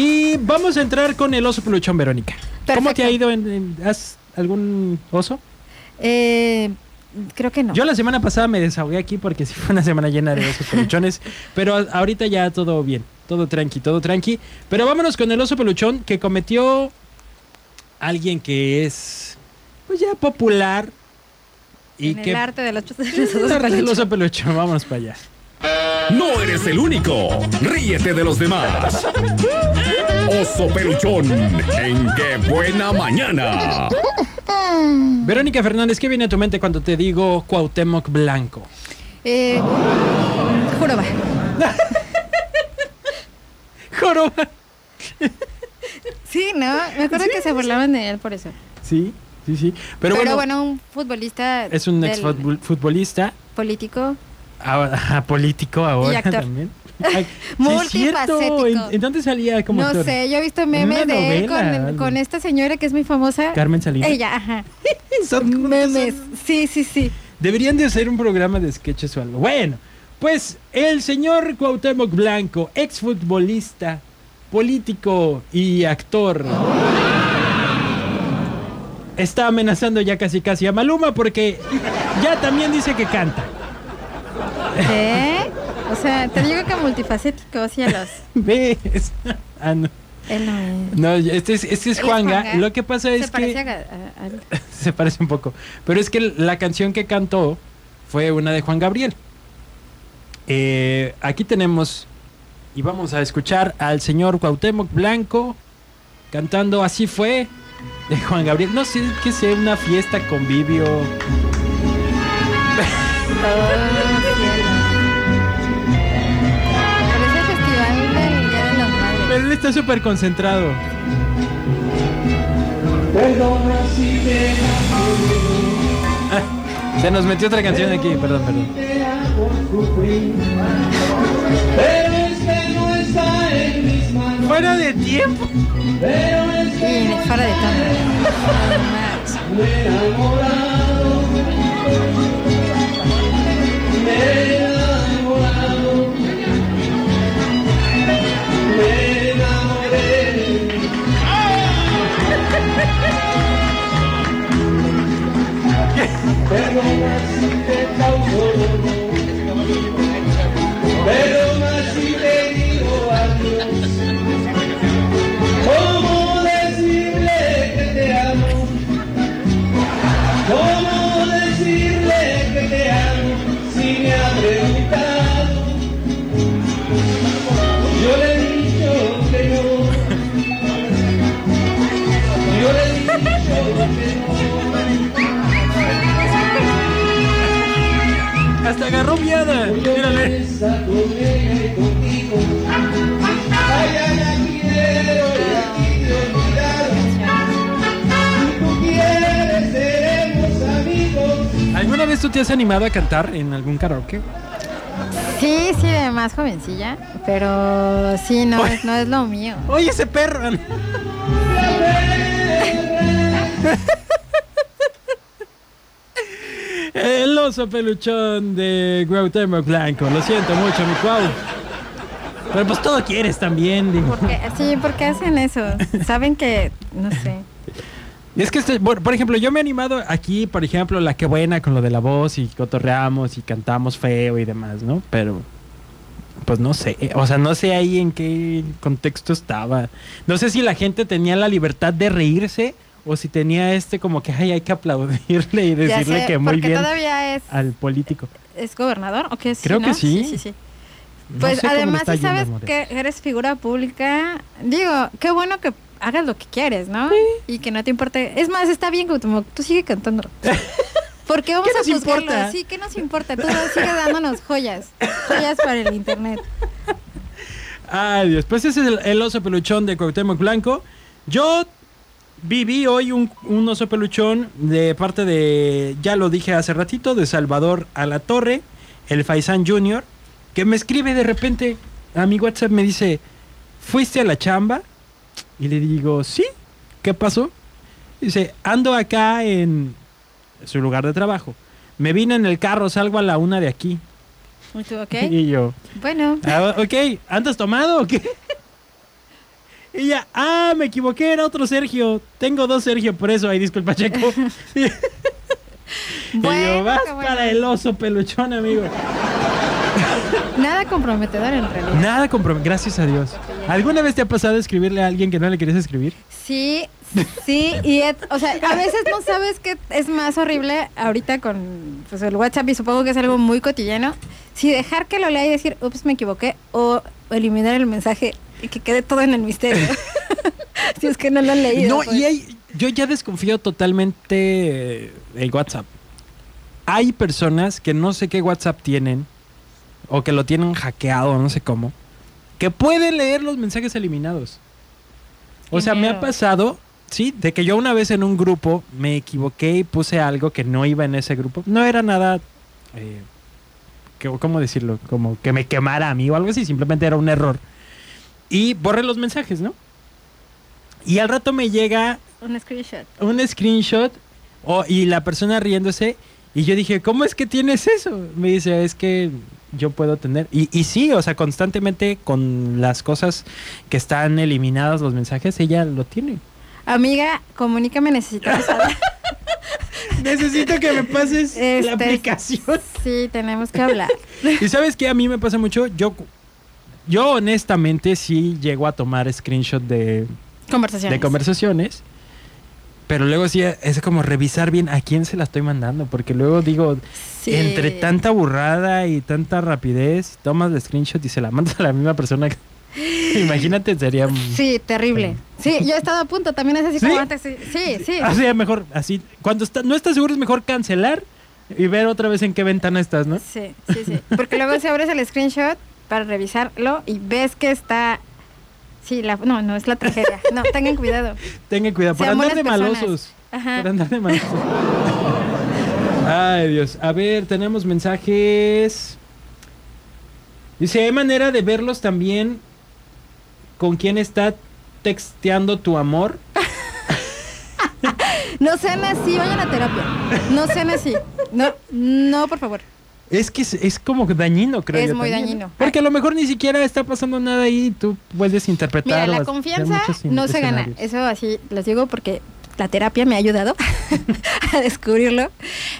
Y vamos a entrar con el oso peluchón, Verónica. ¿Cómo te ha ido? En, en- ¿Has algún oso? Eh, creo que no. Yo la semana pasada me desahogué aquí porque sí fue una semana llena de osos peluchones, pero ahorita ya todo bien, todo tranqui, todo tranqui. Pero vámonos con el oso peluchón que cometió alguien que es pues ya popular y en que el arte de los el arte del oso peluchón, vámonos para allá. No eres el único. Ríete de los demás. Oso peluchón. En qué buena mañana. Verónica Fernández, ¿qué viene a tu mente cuando te digo Cuauhtémoc Blanco? Eh, joroba. Joroba. Sí, ¿no? Me acuerdo que se burlaban de él por eso. Sí, sí, sí. Pero, Pero, bueno, bueno, un futbolista. es un ex futbolista, Político. Ahora, político ahora actor. también. Ay. Multifacético. ¿En, en dónde salía como No actor? sé, yo he visto memes de él con, algo. con esta señora que es muy famosa. Carmen Salinas. Ella, ajá. Son Memes. Sí, sí, sí. Deberían de hacer un programa de sketches o algo. Bueno, pues el señor Cuauhtémoc Blanco, exfutbolista, político y actor, está amenazando ya casi casi a Maluma porque ya también dice que canta. ¿Eh? O sea, te digo que multifacético, cielos. ¿Ves? Ah, no. Él no es. No, este es, este es Juanga. Juanga. Lo que pasa es Se parece que... a, a- se parece un poco. Pero es que la canción que cantó fue una de Juan Gabriel. Eh, aquí tenemos y vamos a escuchar al señor Cuauhtémoc Blanco cantando Así fue de Juan Gabriel. No sé qué sea una fiesta, convivio. está súper concentrado. Ah, se nos metió otra canción aquí, perdón, perdón. Fuera de tiempo. Y fuera de tono. Quieres, seremos amigos. ¿Alguna vez tú te has animado a cantar en algún karaoke? Sí, sí, de más jovencilla. Pero sí, no, es, no es lo mío. Oye, ese perro. El oso peluchón de Cuauhtémoc Blanco. Lo siento mucho, mi Cuau. Pero pues todo quieres también, digo. Sí, ¿por qué hacen eso? Saben que, no sé. Es que, este- por, por ejemplo, yo me he animado aquí, por ejemplo, la que buena con lo de la voz y cotorreamos y cantamos feo y demás, ¿no? Pero, pues no sé, o sea, no sé ahí en qué contexto estaba. No sé si la gente tenía la libertad de reírse o si tenía este como que ay, hay que aplaudirle y decirle sé, que muy bien todavía es, al político. es gobernador, ¿o qué? Creo que ¿no? sí. Sí, sí, sí. No Pues además, si sabes que eres figura pública, digo, qué bueno que hagas lo que quieres, ¿no? Y que no te importe. Es más, está bien como tú sigue cantando. Porque vamos ¿Qué a juzgarlo. importa? Sí, ¿qué nos importa? Tú sigue dándonos joyas. Joyas para el internet. Ay, Dios. Pues ese es el, el oso peluchón de Cuauhtémoc Blanco. Yo viví hoy un, un oso peluchón de parte de, ya lo dije hace ratito, de Salvador Alatorre, el Faisán Junior, que me escribe de repente a mi WhatsApp, me dice, ¿fuiste a la chamba? Y le digo, sí, ¿qué pasó? Dice, ando acá en su lugar de trabajo. Me vine en el carro, salgo a la una de aquí. ¿Y tú? Y yo, Bueno, Ah, ok, ¿andas tomado o qué? Y ya, ah, me equivoqué, era otro Sergio. Tengo dos Sergio, por eso, ahí disculpa, Checo. y yo, Bueno, vas bueno. para el oso peluchón, amigo. Nada comprometedor en realidad. Nada compromiso, gracias a Dios. ¿Alguna vez te ha pasado escribirle a alguien que no le querías escribir? Sí, sí, y et- o sea, a veces no sabes qué es más horrible ahorita con pues, el WhatsApp y supongo que es algo muy cotidiano. Si dejar que lo lea y decir, ups, me equivoqué, o eliminar el mensaje y que quede todo en el misterio. si es que no lo han leído. No, pues. y hay, yo ya desconfío totalmente el WhatsApp. Hay personas que no sé qué WhatsApp tienen, o que lo tienen hackeado, no sé cómo, que pueden leer los mensajes eliminados. O sea, me ha pasado, sí, de que yo una vez en un grupo me equivoqué y puse algo que no iba en ese grupo. No era nada, eh, que- ¿cómo decirlo? Como que me quemara a mí o algo así, simplemente era un error. Y borré los mensajes, ¿no? Y al rato me llega Un screenshot. un screenshot y la persona riéndose y yo dije, ¿cómo es que tienes eso? Me dice, es que yo puedo tener. Y, y sí, o sea, constantemente con las cosas que están eliminadas, los mensajes, ella lo tiene. Amiga, comunícame, necesito usar. Necesito que me pases la Este, aplicación. Sí, tenemos que hablar. Y sabes qué a mí me pasa mucho, yo, yo honestamente sí llego a tomar screenshot de, Conversaciones. de conversaciones. Pero luego sí es como revisar bien a quién se la estoy mandando. Porque luego digo, Sí. entre tanta burrada y tanta rapidez, tomas el screenshot y se la mandas a la misma persona. Imagínate, sería. Sí, terrible. Sí, yo he estado a punto, también es así ¿Sí? como antes. Sí, sí. sí. O sea, mejor así. Cuando está, no estás seguro, es mejor cancelar y ver otra vez en qué ventana estás, ¿no? Sí, sí, sí. Porque luego si abres el screenshot para revisarlo y ves que está... Sí, la... no, no, es la tragedia. No, tengan cuidado. Tengan cuidado, por andar de personas. malosos. Ajá. Por andar de malosos. Ay, Dios. A ver, tenemos mensajes. Dice, ¿hay manera de verlos también con quién está texteando tu amor? No sean así, vayan a terapia. No sean así. No, no, por favor. Es que es, es como dañino, creo Es yo muy dañino. Porque a lo mejor ni siquiera está pasando nada ahí y tú puedes interpretar. Mira, la confianza no se gana. Eso así les digo porque la terapia me ha ayudado a descubrirlo.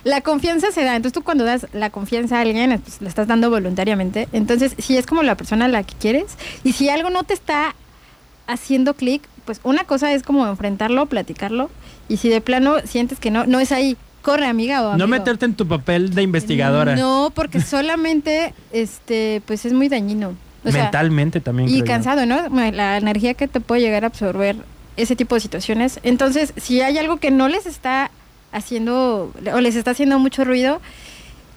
La confianza se da. Entonces tú cuando das la confianza a alguien, pues la estás dando voluntariamente. Entonces, si es como la persona a la que quieres y si algo no te está haciendo clic, pues una cosa es como enfrentarlo, platicarlo y si de plano sientes que no, no es ahí, corre amiga o amigo. No meterte en tu papel de investigadora. No, porque solamente, este, pues es muy dañino. O sea, Mentalmente también. y creo yo. cansado, ¿no? La energía que te puede llegar a absorber ese tipo de situaciones. Entonces, si hay algo que no les está haciendo o les está haciendo mucho ruido,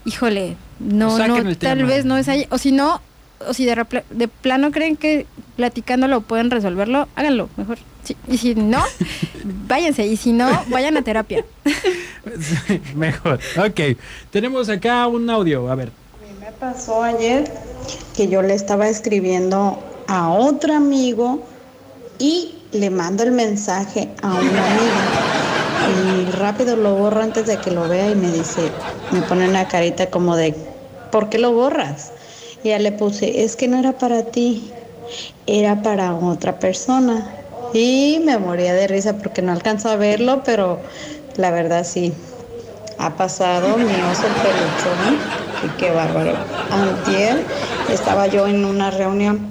híjole, no, Saquen no, tal vez no es ahí. O si no, o si de, de plano creen que platicándolo pueden resolverlo, háganlo mejor. Sí. Y si no, váyanse. Y si no, vayan a terapia. Sí, Mejor. Ok. Tenemos acá un audio. A ver. Me pasó ayer que yo le estaba escribiendo a otro amigo y le mando el mensaje a una amiga. Y rápido lo borro antes de que lo vea y me dice, me pone una carita como de, ¿por qué lo borras? Y ya le puse, es que no era para ti, era para otra persona. Y me moría de risa porque no alcanzo a verlo, pero la verdad sí, ha pasado mi oso peluchón y qué bárbaro. Antier estaba yo en una reunión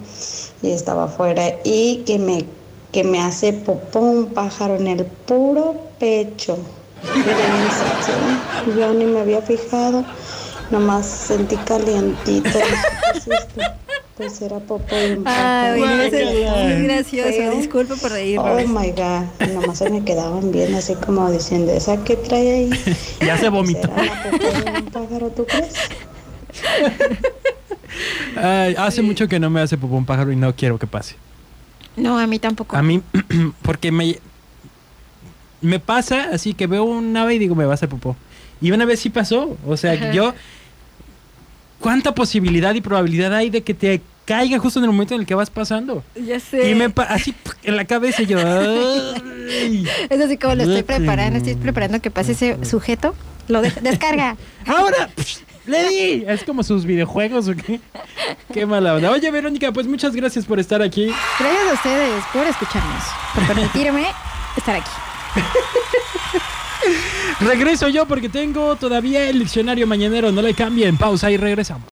y estaba afuera y que me, que me hace popó pájaro en el puro pecho. Yo ni me había fijado, nomás sentí calientito. ¿Qué es? Pues era popó de un pájaro. Ay, no sé, Guácala. muy gracioso. Feo. Disculpe por Oh reírme. my god, nomás se me quedaban bien así como diciendo, ¿esa qué trae ahí? Ya se vomitó. ¿Será la popó de un pájaro, tú crees? Ay, hace mucho que no me hace popó un pájaro y no quiero que pase. No, a mí tampoco. A mí, porque me, me pasa así que veo un ave y digo, me va a hacer popó. Y una vez sí pasó. O sea, Ajá. yo. ¿Cuánta posibilidad y probabilidad hay de que te caiga justo en el momento en el que vas pasando? Ya sé. Y me pa- así en la cabeza yo. ay. Es así como lo estoy preparando, estoy preparando que pase ese sujeto. Lo de- descarga. Ahora. ¡Le di! Es como sus videojuegos o qué. Qué mala onda. Oye, Verónica, pues muchas gracias por estar aquí. Gracias a ustedes por escucharnos, por permitirme estar aquí. Regreso yo porque tengo todavía el diccionario mañanero. No le cambien. Pausa y regresamos.